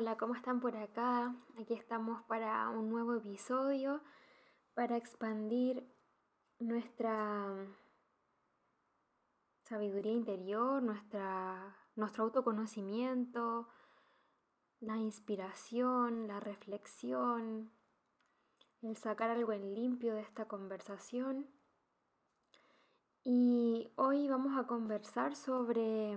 Hola, ¿cómo están por acá? Aquí estamos para un nuevo episodio para expandir nuestra sabiduría interior, nuestra, nuestro autoconocimiento, la inspiración, la reflexión, el sacar algo en limpio de esta conversación. Y hoy vamos a conversar sobre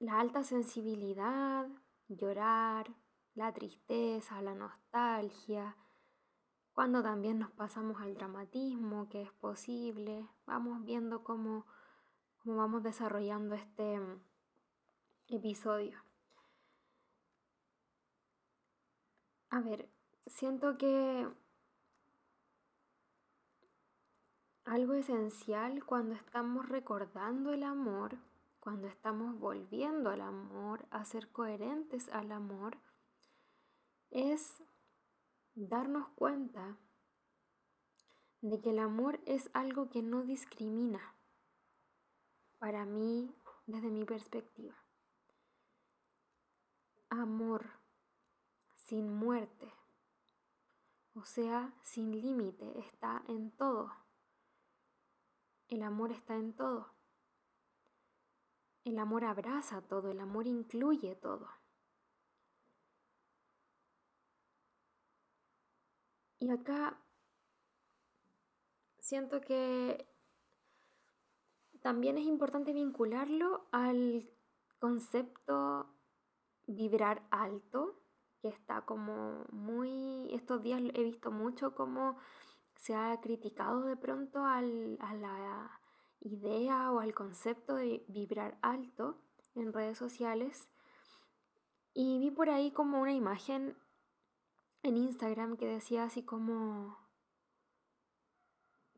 la alta sensibilidad, llorar, la tristeza, la nostalgia, cuando también nos pasamos al dramatismo, que es posible, vamos viendo cómo, cómo vamos desarrollando este mm, episodio. A ver, siento que algo esencial cuando estamos recordando el amor cuando estamos volviendo al amor, a ser coherentes al amor, es darnos cuenta de que el amor es algo que no discrimina, para mí, desde mi perspectiva. Amor sin muerte, o sea, sin límite, está en todo. El amor está en todo. El amor abraza todo, el amor incluye todo. Y acá siento que también es importante vincularlo al concepto vibrar alto, que está como muy, estos días he visto mucho cómo se ha criticado de pronto al, a la idea o al concepto de vibrar alto en redes sociales. Y vi por ahí como una imagen en Instagram que decía así como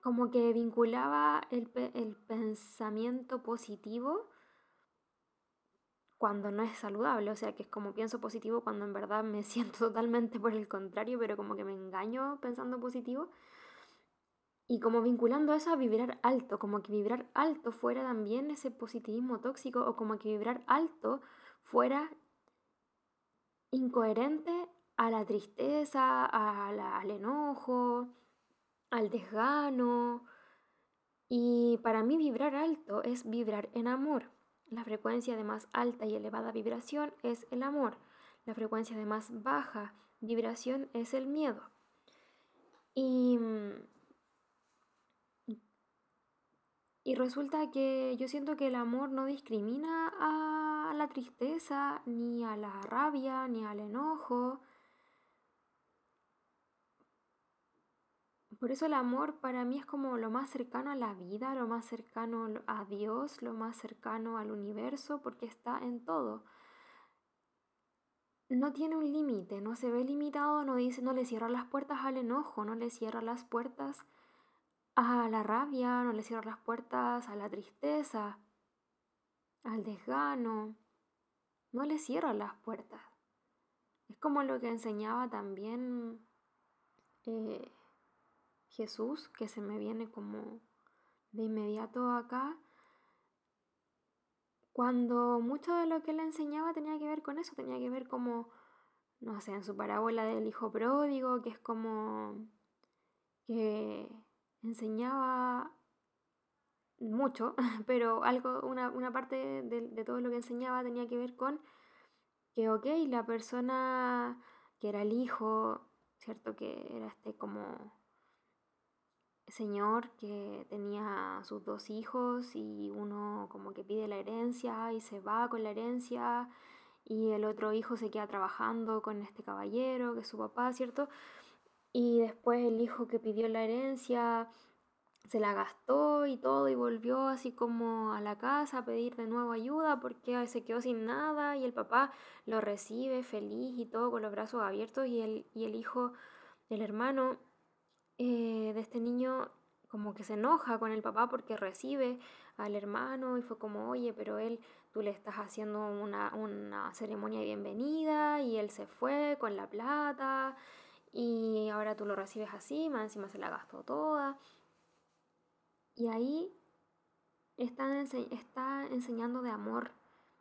como que vinculaba el, el pensamiento positivo cuando no es saludable, o sea que es como pienso positivo cuando en verdad me siento totalmente por el contrario, pero como que me engaño pensando positivo y como vinculando eso a vibrar alto, como que vibrar alto fuera también ese positivismo tóxico o como que vibrar alto fuera incoherente a la tristeza, al enojo, al desgano. Y para mí vibrar alto es vibrar en amor. La frecuencia de más alta y elevada vibración es el amor. La frecuencia de más baja vibración es el miedo. Y Y resulta que yo siento que el amor no discrimina a la tristeza, ni a la rabia, ni al enojo. Por eso el amor para mí es como lo más cercano a la vida, lo más cercano a Dios, lo más cercano al universo, porque está en todo. No tiene un límite, no se ve limitado, no dice, no le cierra las puertas al enojo, no le cierra las puertas a la rabia, no le cierro las puertas a la tristeza, al desgano, no le cierro las puertas. Es como lo que enseñaba también eh, Jesús, que se me viene como de inmediato acá, cuando mucho de lo que él enseñaba tenía que ver con eso, tenía que ver como, no sé, en su parábola del hijo pródigo, que es como que enseñaba mucho, pero algo, una, parte de, todo lo que enseñaba tenía que ver con que, ok, la persona que era el hijo, ¿cierto? Que era este como señor que tenía sus dos hijos y uno como que pide la herencia y se va con la herencia y el otro hijo se queda trabajando con este caballero que es su papá, ¿cierto? Y después el hijo que pidió la herencia se la gastó y todo y volvió así como a la casa a pedir de nuevo ayuda porque se quedó sin nada y el papá lo recibe feliz y todo con los brazos abiertos y el, y el hijo, el hermano eh, de este niño como que se enoja con el papá porque recibe al hermano y fue como, oye, pero él, tú le estás haciendo una, una ceremonia de bienvenida y él se fue con la plata y ahora tú lo recibes así, más encima se la gastó toda. Y ahí está, está enseñando de amor,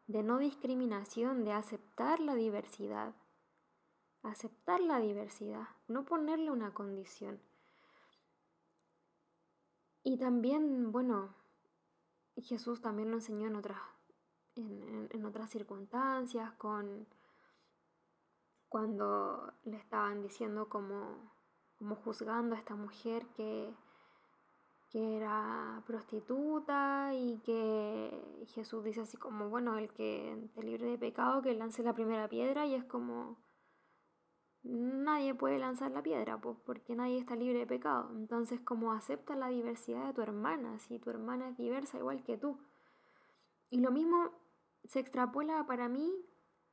de no discriminación, de aceptar la diversidad. Aceptar la diversidad, no ponerle una condición. Y también, bueno, Jesús también lo enseñó en otras, en, otras circunstancias, con cuando le estaban diciendo como, como juzgando a esta mujer que, que era prostituta y que Jesús dice así como, bueno, el que esté libre de pecado, que lance la primera piedra y es como, nadie puede lanzar la piedra, pues, porque nadie está libre de pecado. Entonces, como acepta la diversidad de tu hermana, si tu hermana es diversa igual que tú. Y lo mismo se extrapola para mí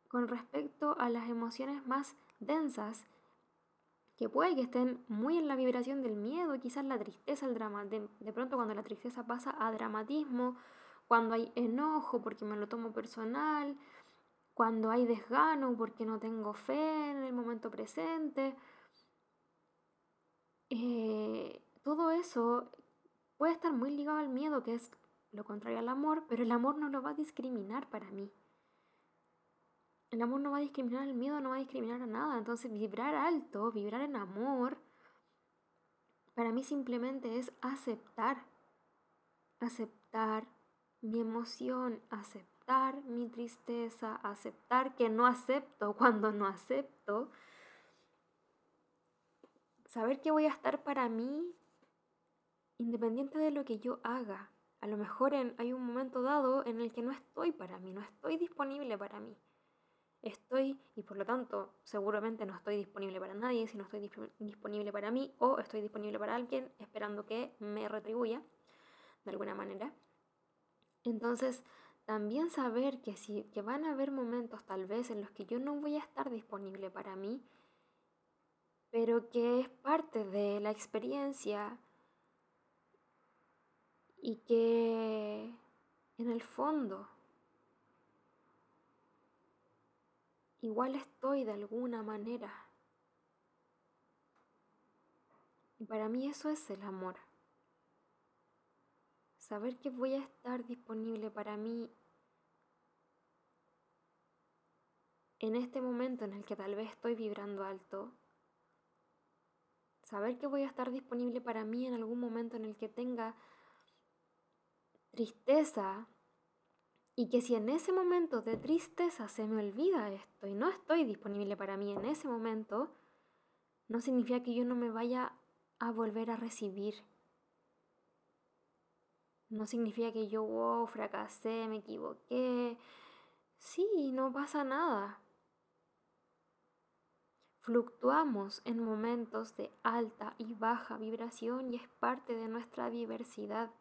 con respecto a las emociones más densas que puede que estén muy en la vibración del miedo, quizás la tristeza, el drama. De, pronto cuando la tristeza pasa a dramatismo, cuando hay enojo porque me lo tomo personal, cuando hay desgano porque no tengo fe en el momento presente. Eh, todo eso puede estar muy ligado al miedo, que es lo contrario al amor, pero el amor no lo va a discriminar para mí. El amor no va a discriminar, el miedo no va a discriminar a nada. Entonces vibrar alto, vibrar en amor, para mí simplemente es aceptar. Aceptar mi emoción, aceptar mi tristeza, aceptar que no acepto cuando no acepto. Saber que voy a estar para mí independiente de lo que yo haga. A lo mejor hay un momento dado en el que no estoy para mí, no estoy disponible para mí estoy y por lo tanto seguramente no estoy disponible para nadie si no estoy disponible para mí o estoy disponible para alguien esperando que me retribuya de alguna manera. Entonces, también saber que, si, que van a haber momentos tal vez en los que yo no voy a estar disponible para mí, pero que es parte de la experiencia y que en el fondo igual estoy de alguna manera. Y para mí eso es el amor. Saber que voy a estar disponible para mí en este momento en el que tal vez estoy vibrando alto. Saber que voy a estar disponible para mí en algún momento en el que tenga tristeza, y que si en ese momento de tristeza se me olvida esto y no estoy disponible para mí en ese momento, no significa que yo no me vaya a volver a recibir. No significa que yo, wow, fracasé, me equivoqué. Sí, no pasa nada. Fluctuamos en momentos de alta y baja vibración y es parte de nuestra diversidad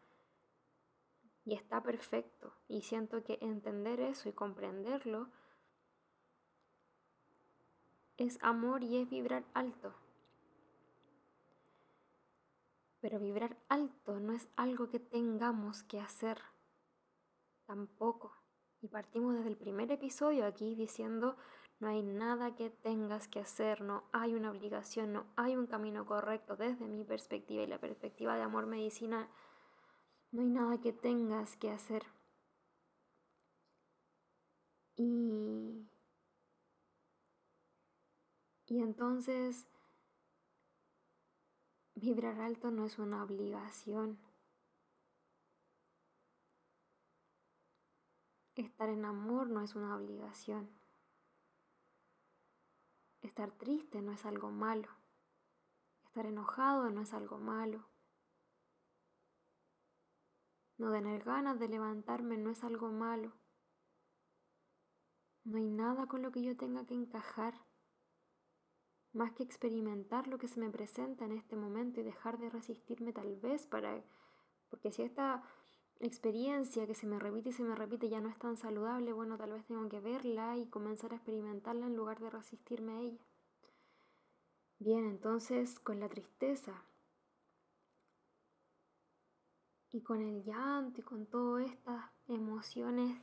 y está perfecto. Y siento que entender eso y comprenderlo es amor y es vibrar alto. Pero vibrar alto no es algo que tengamos que hacer tampoco. Y partimos desde el primer episodio aquí diciendo, no hay nada que tengas que hacer, no hay una obligación, no hay un camino correcto desde mi perspectiva y la perspectiva de amor medicina no hay nada que tengas que hacer. Y, y entonces vibrar alto no es una obligación. Estar en amor no es una obligación. Estar triste no es algo malo. Estar enojado no es algo malo. No tener ganas de levantarme no es algo malo. No hay nada con lo que yo tenga que encajar, más que experimentar lo que se me presenta en este momento y dejar de resistirme tal vez para... Porque si esta experiencia que se me repite y se me repite ya no es tan saludable, bueno, tal vez tengo que verla y comenzar a experimentarla en lugar de resistirme a ella. Bien, entonces con la tristeza, y con el llanto y con todas estas emociones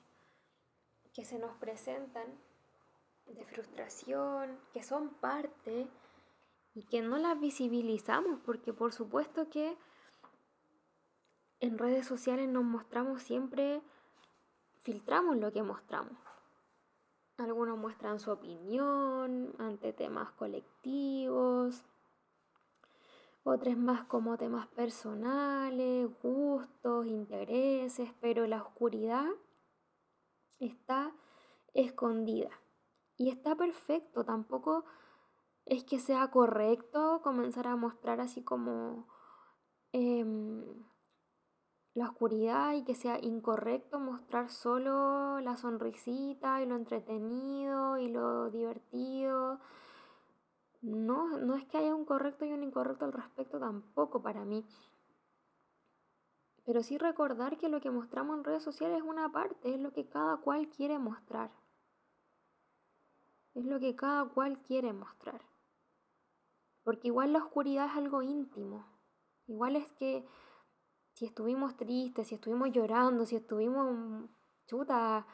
que se nos presentan de frustración, que son parte y que no las visibilizamos, porque por supuesto que en redes sociales nos mostramos siempre filtramos lo que mostramos. Algunos muestran su opinión ante temas colectivos, otros más como temas personales, gustos, intereses, pero la oscuridad está escondida. Y está perfecto, tampoco es que sea correcto comenzar a mostrar así como em, la oscuridad y que sea incorrecto mostrar solo la sonrisita y lo entretenido y lo divertido. No, no es que haya un correcto y un incorrecto al respecto tampoco para mí. Pero sí recordar que lo que mostramos en redes sociales es una parte, es lo que cada cual quiere mostrar. Es lo que cada cual quiere mostrar. Porque igual la oscuridad es algo íntimo. Igual es que si estuvimos tristes, si estuvimos llorando, si estuvimos chuta,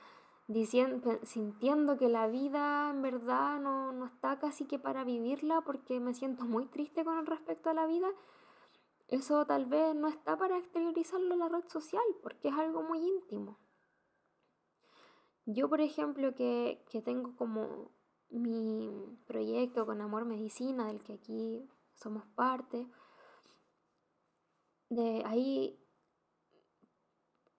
diciendo, sintiendo que la vida en verdad no, no está casi que para vivirla porque me siento muy triste con respecto a la vida, eso tal vez no está para exteriorizarlo en la red social porque es algo muy íntimo. Yo, por ejemplo, que, que tengo como mi proyecto con Amor Medicina, del que aquí somos parte, de ahí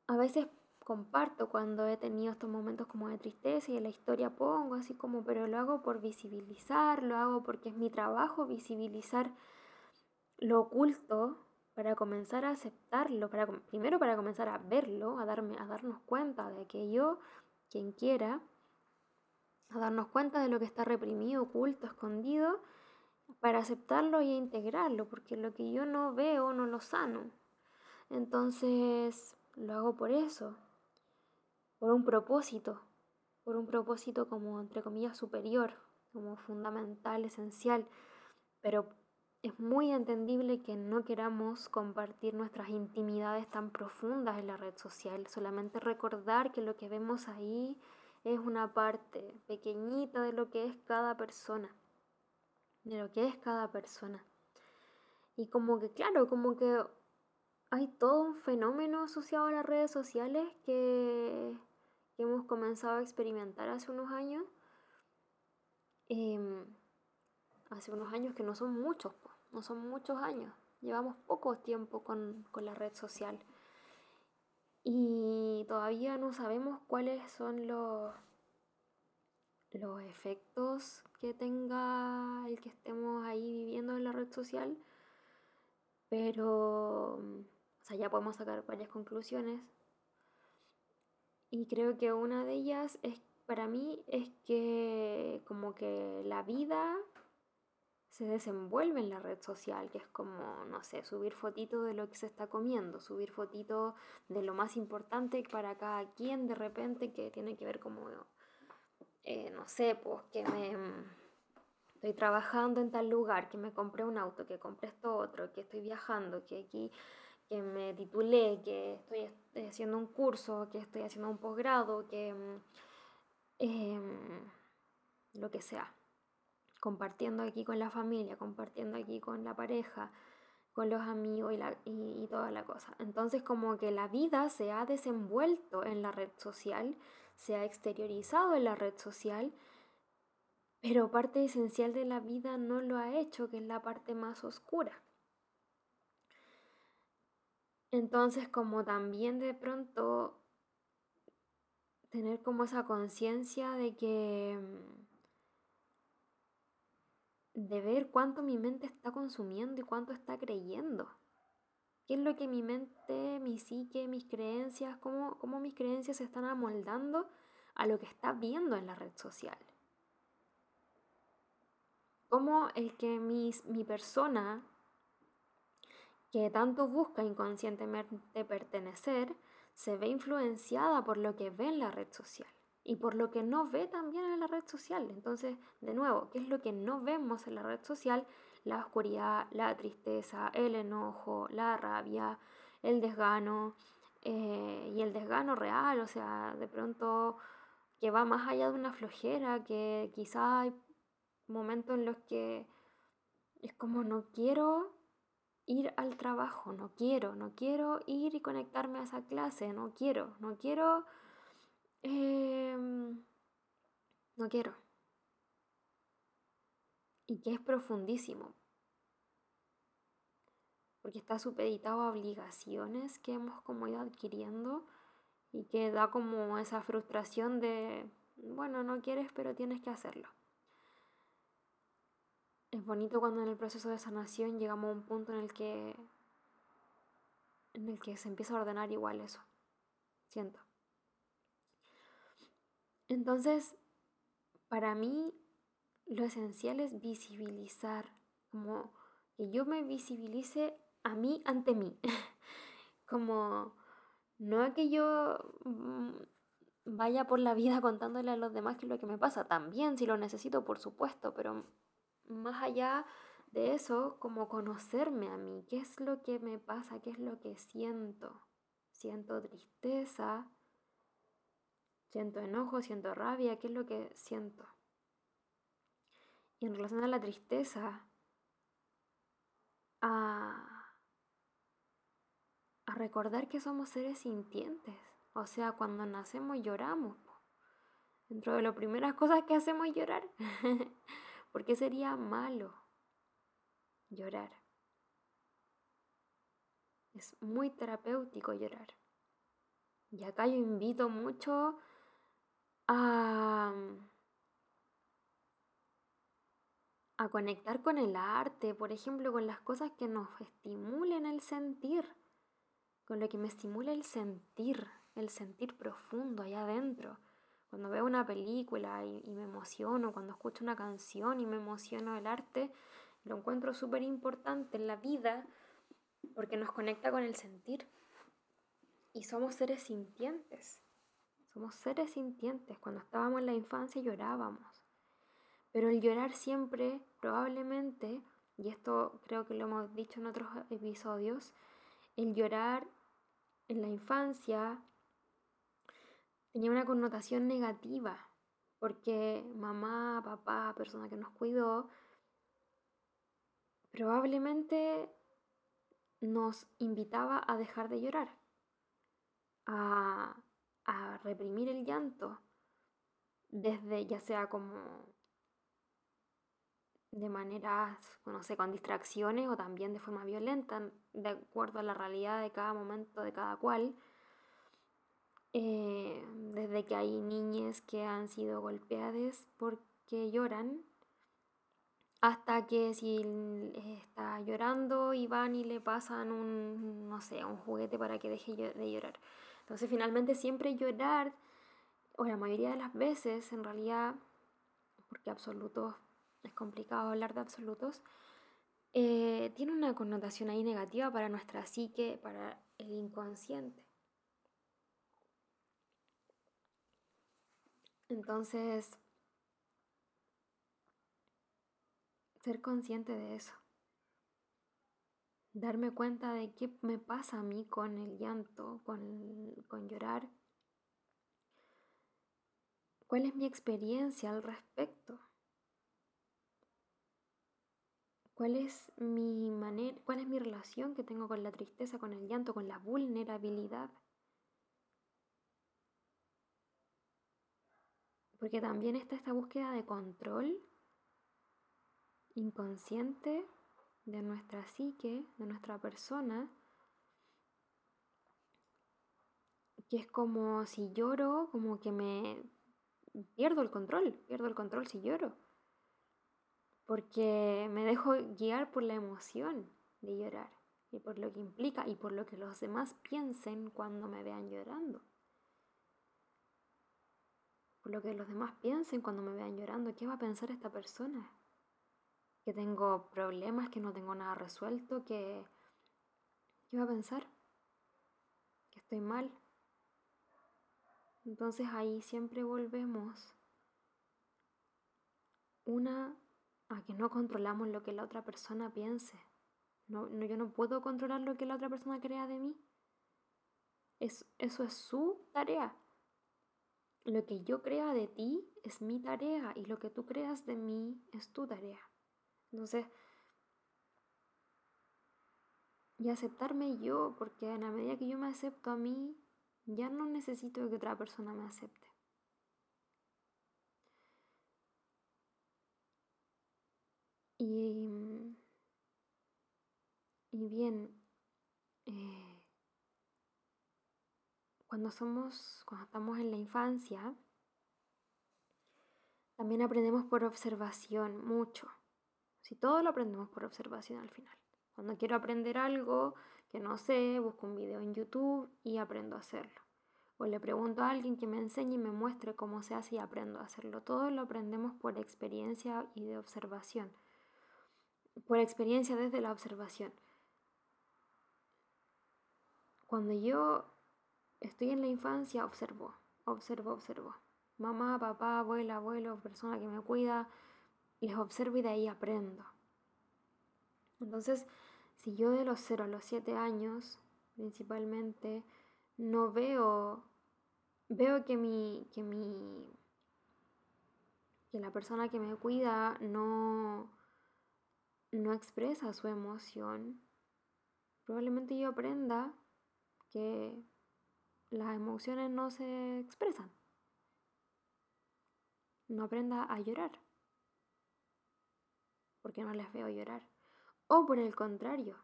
a veces comparto cuando he tenido estos momentos como de tristeza y en la historia pongo así como, pero lo hago por visibilizar, lo hago porque es mi trabajo visibilizar lo oculto para comenzar a aceptarlo, para, primero para comenzar a verlo, a, darme, a darnos cuenta de que yo, quien quiera, a darnos cuenta de lo que está reprimido, oculto, escondido, para aceptarlo y integrarlo, porque lo que yo no veo no lo sano. Entonces lo hago por eso, por un propósito, por un propósito como entre comillas superior, como fundamental, esencial, pero es muy entendible que no queramos compartir nuestras intimidades tan profundas en la red social, solamente recordar que lo que vemos ahí es una parte pequeñita de lo que es cada persona, de lo que es cada persona. Y como que, claro, como que hay todo un fenómeno asociado a las redes sociales que, hemos comenzado a experimentar hace unos años. Em, hace unos años que no son muchos, no son muchos años. Llevamos poco tiempo con, con la red social y todavía no sabemos cuáles son los, los efectos que tenga el que estemos ahí viviendo en la red social, pero o sea, ya podemos sacar varias conclusiones. Y creo que una de ellas es para mí es que como que la vida se desenvuelve en la red social, que es como, no sé, subir fotitos de lo que se está comiendo, subir fotitos de lo más importante para cada quien de repente que tiene que ver como, eh, no sé, pues que me estoy trabajando en tal lugar, que me compré un auto, que compré esto otro, que estoy viajando, que aquí que me titulé, que estoy haciendo un curso, que estoy haciendo un posgrado, que em, lo que sea compartiendo aquí con la familia, compartiendo aquí con la pareja, con los amigos y, toda la cosa. Entonces como que la vida se ha desenvuelto en la red social, se ha exteriorizado en la red social, pero parte esencial de la vida no lo ha hecho, que es la parte más oscura. Entonces como también de pronto tener como esa conciencia de que de ver cuánto mi mente está consumiendo y cuánto está creyendo. ¿Qué es lo que mi mente, mi psique, mis creencias, cómo, cómo mis creencias se están amoldando a lo que está viendo en la red social? Cómo el que mi persona, que tanto busca inconscientemente pertenecer, se ve influenciada por lo que ve en la red social y por lo que no ve también en la red social. Entonces, de nuevo, ¿qué es lo que no vemos en la red social? La oscuridad, la tristeza, el enojo, la rabia, el desgano eh, y el desgano real, o sea, de pronto que va más allá de una flojera, que quizá hay momentos en los que es como no quiero ir al trabajo, no quiero, no quiero ir y conectarme a esa clase, no quiero, no quiero Em, no quiero. Y que es profundísimo. Porque está supeditado a obligaciones que hemos como ido adquiriendo y que da como esa frustración de, bueno, no quieres, pero tienes que hacerlo. Es bonito cuando en el proceso de sanación llegamos a un punto en el que en el que se empieza a ordenar igual eso. Siento. Entonces, para mí lo esencial es visibilizar, como que yo me visibilice a mí ante mí. como no que yo mm, vaya por la vida contándole a los demás que es lo que me pasa, también si lo necesito, por supuesto, pero más allá de eso, como conocerme a mí, qué es lo que me pasa, qué es lo que siento. Siento tristeza, siento enojo, siento rabia, qué es lo que siento. Y en relación a la tristeza, a, a recordar que somos seres sintientes. O sea, cuando nacemos lloramos. Dentro de las primeras cosas que hacemos es llorar. ¿Por qué sería malo llorar? Es muy terapéutico llorar. Y acá yo invito mucho a, a conectar con el arte, por ejemplo, con las cosas que nos estimulen el sentir, con lo que me estimula el sentir, el sentir profundo allá adentro cuando veo una película y, me emociono, cuando escucho una canción y me emociono el arte, lo encuentro súper importante en la vida porque nos conecta con el sentir. Y somos seres sintientes. Somos seres sintientes. Cuando estábamos en la infancia llorábamos. Pero el llorar siempre, probablemente, y esto creo que lo hemos dicho en otros episodios, el llorar en la infancia tenía una connotación negativa, porque mamá, papá, persona que nos cuidó, probablemente nos invitaba a dejar de llorar, a, a reprimir el llanto, desde ya sea como de maneras, no sé, con distracciones o también de forma violenta, de acuerdo a la realidad de cada momento, de cada cual. Eh, desde que hay niñas que han sido golpeadas porque lloran, hasta que si está llorando y van y le pasan un, no sé, un juguete para que deje de llorar. Entonces finalmente siempre llorar, o la mayoría de las veces en realidad, porque absolutos, es complicado hablar de absolutos, eh, tiene una connotación ahí negativa para nuestra psique, para el inconsciente. Entonces, ser consciente de eso. Darme cuenta de qué me pasa a mí con el llanto, con, con llorar. ¿Cuál es mi experiencia al respecto? ¿Cuál es mi manera, cuál es mi relación que tengo con la tristeza, con el llanto, con la vulnerabilidad? Porque también está esta búsqueda de control inconsciente de nuestra psique, de nuestra persona, que es como si lloro, como que me pierdo el control, pierdo el control si lloro, porque me dejo guiar por la emoción de llorar y por lo que implica y por lo que los demás piensen cuando me vean llorando lo que los demás piensen cuando me vean llorando. ¿Qué va a pensar esta persona? Que tengo problemas, que no tengo nada resuelto, que... ¿Qué va a pensar? Que estoy mal. Entonces ahí siempre volvemos. Una, a que no controlamos lo que la otra persona piense. No, yo no puedo controlar lo que la otra persona crea de mí. Es, eso es su tarea. Lo que yo crea de ti es mi tarea y lo que tú creas de mí es tu tarea. Entonces, y aceptarme yo, porque en la medida que yo me acepto a mí, ya no necesito que otra persona me acepte. Y, y bien, eh, cuando somos, cuando estamos en la infancia, también aprendemos por observación mucho. Si todo lo aprendemos por observación al final. Cuando quiero aprender algo que no sé, busco un video en YouTube y aprendo a hacerlo. O le pregunto a alguien que me enseñe y me muestre cómo se hace y aprendo a hacerlo. Todo lo aprendemos por experiencia y de observación. Por experiencia desde la observación. Cuando yo estoy en la infancia, observo, observo, observo. Mamá, papá, abuela, abuelo, persona que me cuida, les observo y de ahí aprendo. Entonces, si yo de los 0 a los 7 años, principalmente, no veo, veo que mi, que mi, que la persona que me cuida no, no expresa su emoción, probablemente yo aprenda que las emociones no se expresan. No aprenda a llorar, porque no les veo llorar. O por el contrario,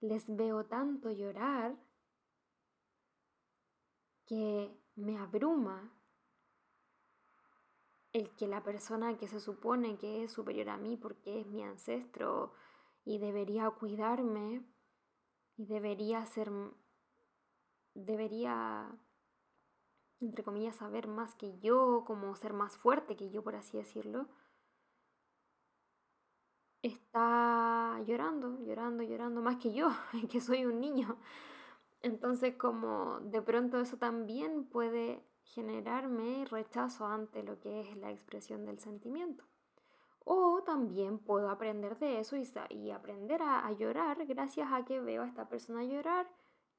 les veo tanto llorar que me abruma el que la persona que se supone que es superior a mí porque es mi ancestro y debería cuidarme y debería ser debería entre comillas saber más que yo, como ser más fuerte que yo por así decirlo está llorando, llorando, llorando más que yo, que soy un niño. Entonces como de pronto eso también puede generarme rechazo ante lo que es la expresión del sentimiento. O también puedo aprender de eso y, aprender a, a, llorar gracias a que veo a esta persona llorar,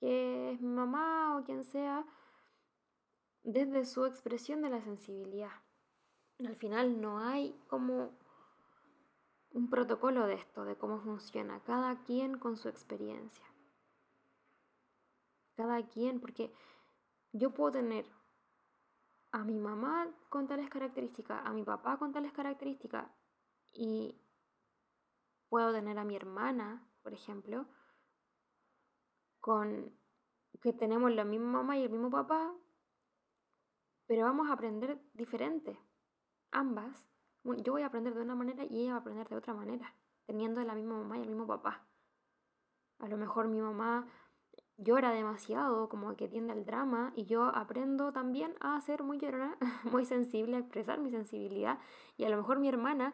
que es mi mamá o quien sea, desde su expresión de la sensibilidad. Al final no hay como un protocolo de esto, de cómo funciona, cada quien con su experiencia. Cada quien, porque yo puedo tener a mi mamá con tales características, a mi papá con tales características, y puedo tener a mi hermana, por ejemplo, con que tenemos la misma mamá y el mismo papá, pero vamos a aprender diferente, ambas, yo voy a aprender de una manera y ella va a aprender de otra manera, teniendo la misma mamá y el mismo papá. A lo mejor mi mamá llora demasiado, como que tiende al drama, y yo aprendo también a ser muy llorona, muy sensible, a expresar mi sensibilidad, y a lo mejor mi hermana,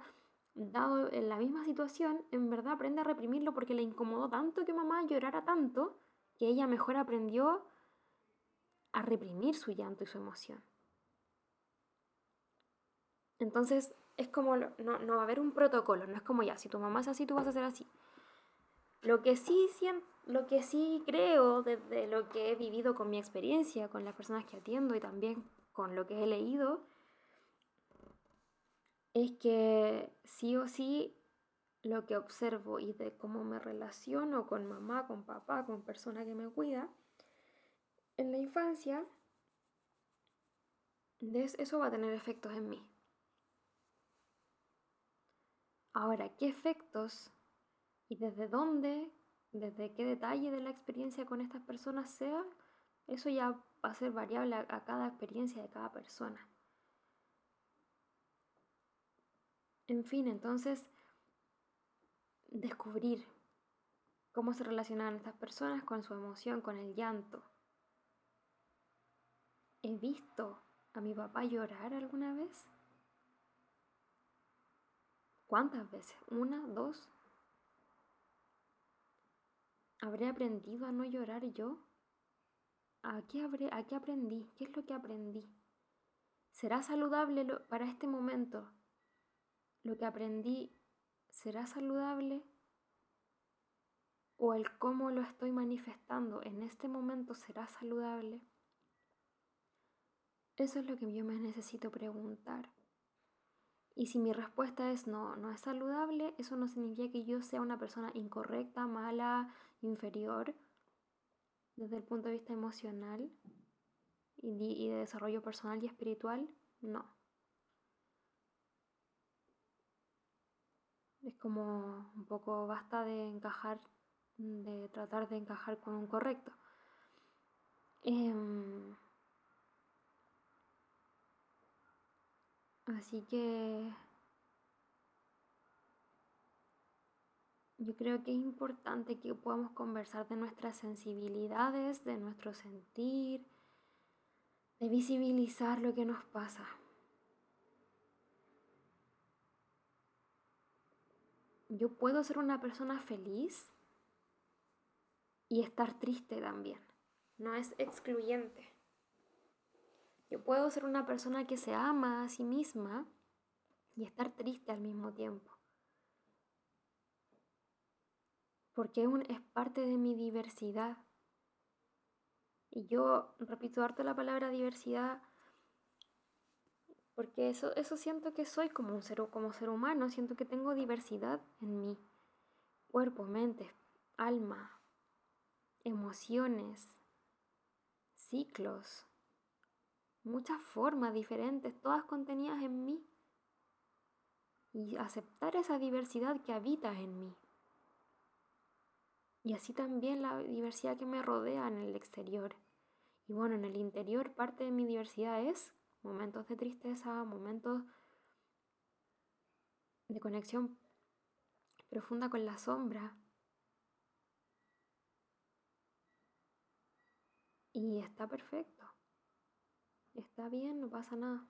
dado en la misma situación, en verdad aprende a reprimirlo porque le incomodó tanto que mamá llorara tanto, que ella mejor aprendió a reprimir su llanto y su emoción. Entonces, es como, no, no va a haber un protocolo, no es como ya, si tu mamá es así, tú vas a ser así. Lo que sí, lo que sí creo desde lo que he vivido con mi experiencia, con las personas que atiendo y también con lo que he leído, es que sí o sí lo que observo y de cómo me relaciono con mamá, con papá, con persona que me cuida, en la infancia, eso va a tener efectos en mí. Ahora, ¿qué efectos y desde dónde, desde qué detalle de la experiencia con estas personas sea? Eso ya va a ser variable a, cada experiencia de cada persona. En fin, entonces, descubrir cómo se relacionan estas personas con su emoción, con el llanto. ¿He visto a mi papá llorar alguna vez? ¿Cuántas veces? ¿Una? ¿Dos? ¿Habré aprendido a no llorar yo? ¿A qué, habré, ¿A qué aprendí? ¿Qué es lo que aprendí? ¿Será saludable para este momento? ¿Lo que aprendí será saludable? ¿O el cómo lo estoy manifestando en este momento será saludable? Eso es lo que yo me necesito preguntar. Y si mi respuesta es no, no es saludable, eso no significa que yo sea una persona incorrecta, mala, inferior, desde el punto de vista emocional y de desarrollo personal y espiritual, no. Es como un poco basta de encajar, de tratar de encajar con un correcto. Em, así que yo creo que es importante que podamos conversar de nuestras sensibilidades, de nuestro sentir, de visibilizar lo que nos pasa. Yo puedo ser una persona feliz y estar triste también. No es excluyente. Yo puedo ser una persona que se ama a sí misma y estar triste al mismo tiempo. Porque es parte de mi diversidad. Y yo repito harto la palabra diversidad porque eso, eso siento que soy como un ser, como ser humano, siento que tengo diversidad en mí. Cuerpo, mente, alma, emociones, ciclos, muchas formas diferentes, todas contenidas en mí. Y aceptar esa diversidad que habita en mí. Y así también la diversidad que me rodea en el exterior. Y bueno, en el interior parte de mi diversidad es momentos de tristeza, momentos de conexión profunda con la sombra. Y está perfecto. Está bien, no pasa nada.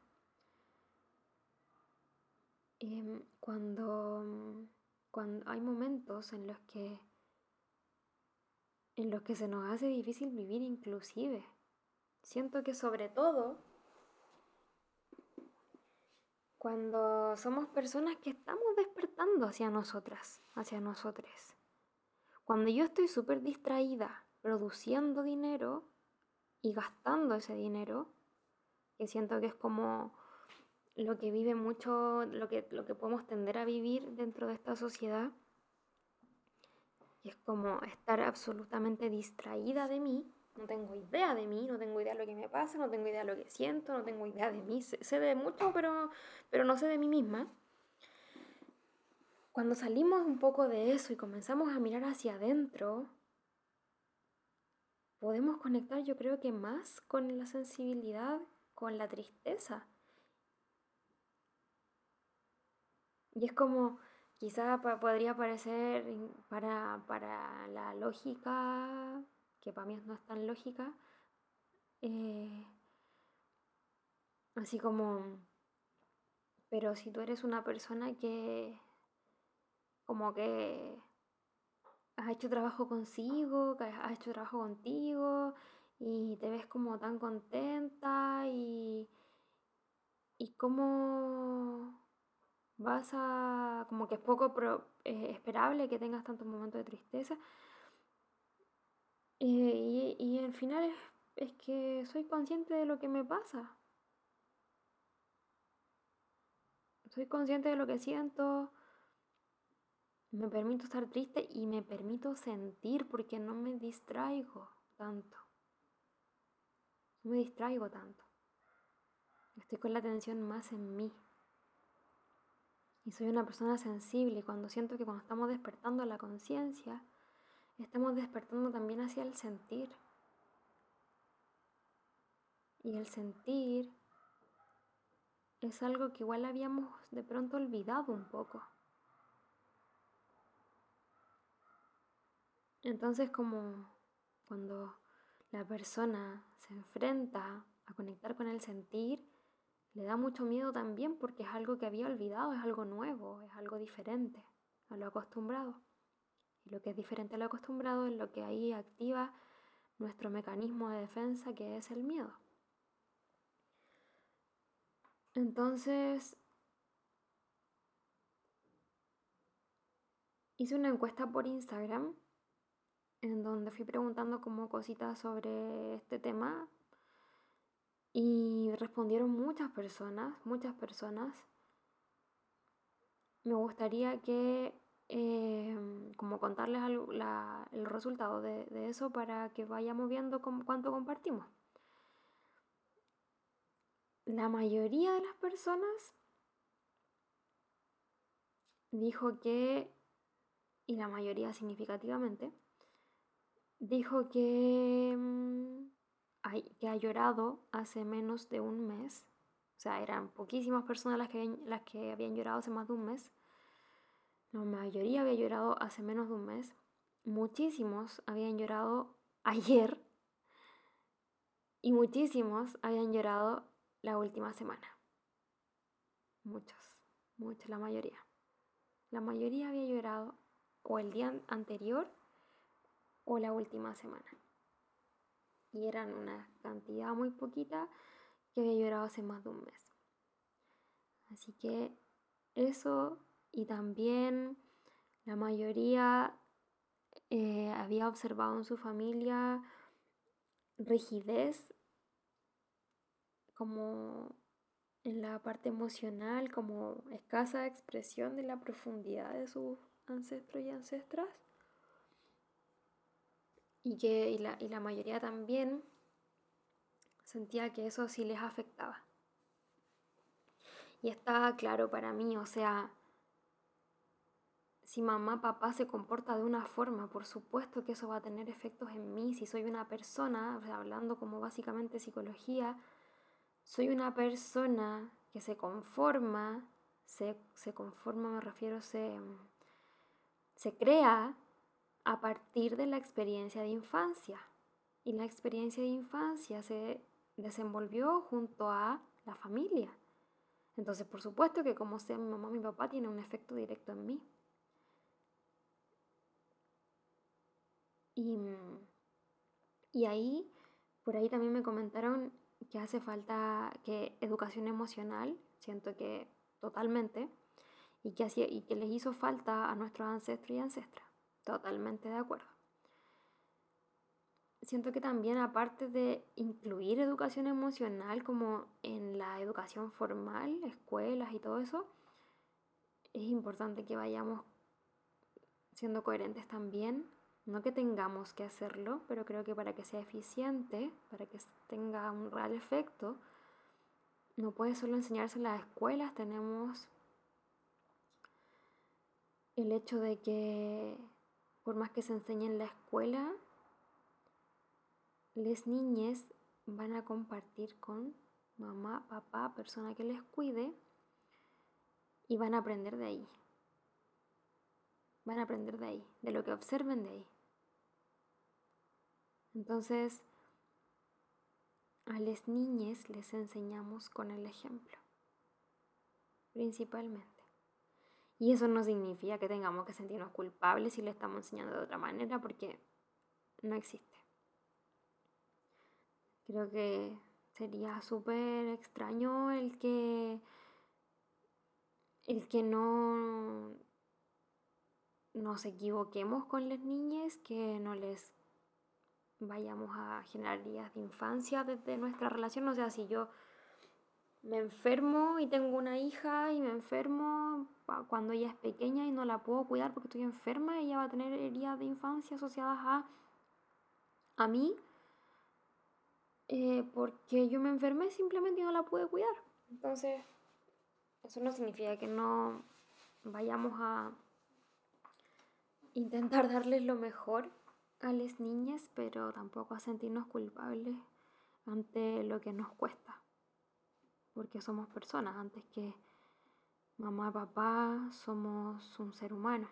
Em, cuando, cuando hay momentos en los que en los que se nos hace difícil vivir inclusive. Siento que sobre todo cuando somos personas que estamos despertando hacia nosotras, hacia nosotros. Cuando yo estoy súper distraída produciendo dinero y gastando ese dinero, que siento que es como lo que vive mucho, lo que, lo que podemos tender a vivir dentro de esta sociedad, y es como estar absolutamente distraída de mí, no tengo idea de mí, no tengo idea de lo que me pasa, no tengo idea de lo que siento, no tengo idea de mí, sé, de mucho, pero, pero no sé de mí misma. Cuando salimos un poco de eso y comenzamos a mirar hacia adentro, podemos conectar yo creo que más con la sensibilidad, con la tristeza. Y es como, quizá podría parecer para, para la lógica que para mí no es tan lógica. Eh, así como, pero si tú eres una persona que como que has hecho trabajo consigo, que has hecho trabajo contigo y te ves como tan contenta y, y cómo vas a, como que es poco eh, esperable que tengas tantos momentos de tristeza, y, y al final es, es que soy consciente de lo que me pasa. Soy consciente de lo que siento. Me permito estar triste y me permito sentir porque no me distraigo tanto. No me distraigo tanto. Estoy con la atención más en mí. Y soy una persona sensible cuando siento que cuando estamos despertando la conciencia, estamos despertando también hacia el sentir. Y el sentir es algo que igual habíamos de pronto olvidado un poco. Entonces como cuando la persona se enfrenta a conectar con el sentir, le da mucho miedo también porque es algo que había olvidado, es algo nuevo, es algo diferente a lo acostumbrado. Lo que es diferente a lo acostumbrado es lo que ahí activa nuestro mecanismo de defensa que es el miedo. Entonces, hice una encuesta por Instagram en donde fui preguntando como cositas sobre este tema y respondieron muchas personas, muchas personas. Me gustaría que Em, como contarles el resultado de, eso para que vayamos viendo cuánto compartimos. La mayoría de las personas dijo que, y la mayoría significativamente, dijo que, mm, que ha llorado hace menos de un mes. O sea, eran poquísimas personas las que, las que habían llorado hace más de un mes. La mayoría había llorado hace menos de un mes. Muchísimos habían llorado ayer. Y muchísimos habían llorado la última semana. Muchos, muchos, la mayoría. La mayoría había llorado o el día anterior o la última semana. Y eran una cantidad muy poquita que había llorado hace más de un mes. Así que eso y también la mayoría eh, había observado en su familia rigidez como en la parte emocional, como escasa expresión de la profundidad de sus ancestros y ancestras. Y que y la, y la mayoría también sentía que eso sí les afectaba. Y estaba claro para mí, o sea, si mamá, papá se comporta de una forma, por supuesto que eso va a tener efectos en mí. Si soy una persona, hablando como básicamente psicología, soy una persona que se conforma, se, conforma, me refiero, se, se crea a partir de la experiencia de infancia. Y la experiencia de infancia se desenvolvió junto a la familia. Entonces, por supuesto que como sea mi mamá mi papá, tiene un efecto directo en mí. Y, ahí, por ahí también me comentaron que hace falta que educación emocional, siento que totalmente, y que, hacía, y que les hizo falta a nuestros ancestros y ancestras, totalmente de acuerdo. Siento que también aparte de incluir educación emocional como en la educación formal, escuelas y todo eso, es importante que vayamos siendo coherentes también no que tengamos que hacerlo, pero creo que para que sea eficiente, para que tenga un real efecto, no puede solo enseñarse en las escuelas, tenemos el hecho de que por más que se enseñe en la escuela, las niñas van a compartir con mamá, papá, persona que les cuide y van a aprender de ahí. Van a aprender de ahí, de lo que observen de ahí. Entonces, a las niñas les enseñamos con el ejemplo, principalmente. Y eso no significa que tengamos que sentirnos culpables si le estamos enseñando de otra manera, porque no existe. Creo que sería súper extraño el que el que no nos equivoquemos con las niñas, que no les vayamos a generar días de infancia desde nuestra relación. O sea, si yo me enfermo y tengo una hija y me enfermo cuando ella es pequeña y no la puedo cuidar porque estoy enferma, ella va a tener heridas de infancia asociadas a, a mí. Eh, porque yo me enfermé simplemente y no la pude cuidar. Entonces, eso no significa que no vayamos a intentar darles lo mejor a las niñas, pero tampoco a sentirnos culpables ante lo que nos cuesta. Porque somos personas, antes que mamá, papá, somos un ser humano,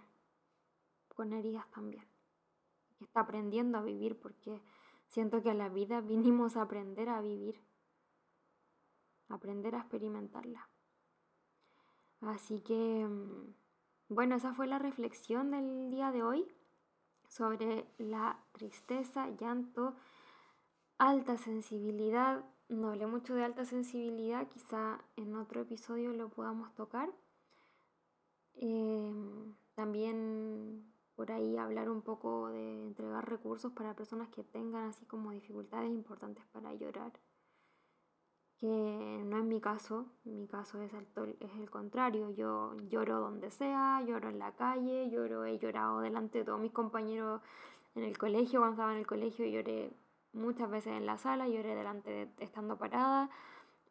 con heridas también. Que está aprendiendo a vivir porque siento que a la vida vinimos a aprender a vivir, aprender a experimentarla. Así que, mm, bueno, esa fue la reflexión del día de hoy sobre la tristeza, llanto, alta sensibilidad. No hablé mucho de alta sensibilidad, quizá en otro episodio lo podamos tocar. Em, también por ahí hablar un poco de entregar recursos para personas que tengan así como dificultades importantes para llorar que no es mi caso, mi caso es el, es el contrario, yo lloro donde sea, lloro en la calle, lloro, he llorado delante de todos mis compañeros en el colegio, cuando estaba en el colegio lloré muchas veces en la sala, lloré delante de, estando parada,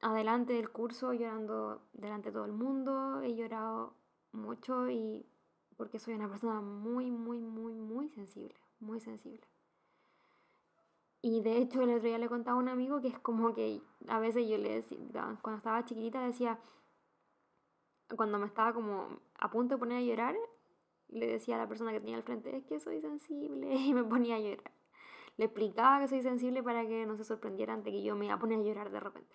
adelante del curso llorando delante de todo el mundo, he llorado mucho y porque soy una persona muy, muy, muy, muy sensible, muy sensible. Y de hecho el otro día le contaba a un amigo que es como que a veces yo le decía, cuando estaba chiquitita decía, cuando me estaba como a punto de poner a llorar, le decía a la persona que tenía al frente, es que soy sensible, y me ponía a llorar. Le explicaba que soy sensible para que no se sorprendiera ante que yo me iba a poner a llorar de repente.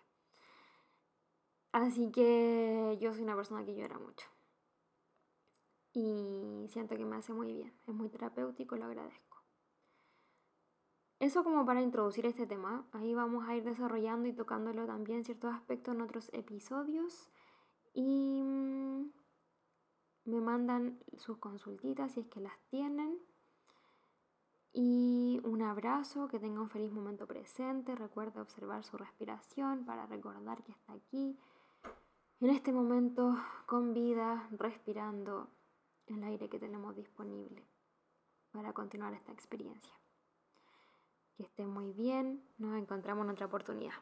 Así que yo soy una persona que llora mucho. Y siento que me hace muy bien, es muy terapéutico, lo agradezco. Eso como para introducir este tema, ahí vamos a ir desarrollando y tocándolo también ciertos aspectos en otros episodios. Y mm, me mandan sus consultitas si es que las tienen. Y un abrazo, que tenga un feliz momento presente. Recuerda observar su respiración para recordar que está aquí, en este momento, con vida, respirando el aire que tenemos disponible para continuar esta experiencia. Que esté muy bien, nos encontramos en otra oportunidad.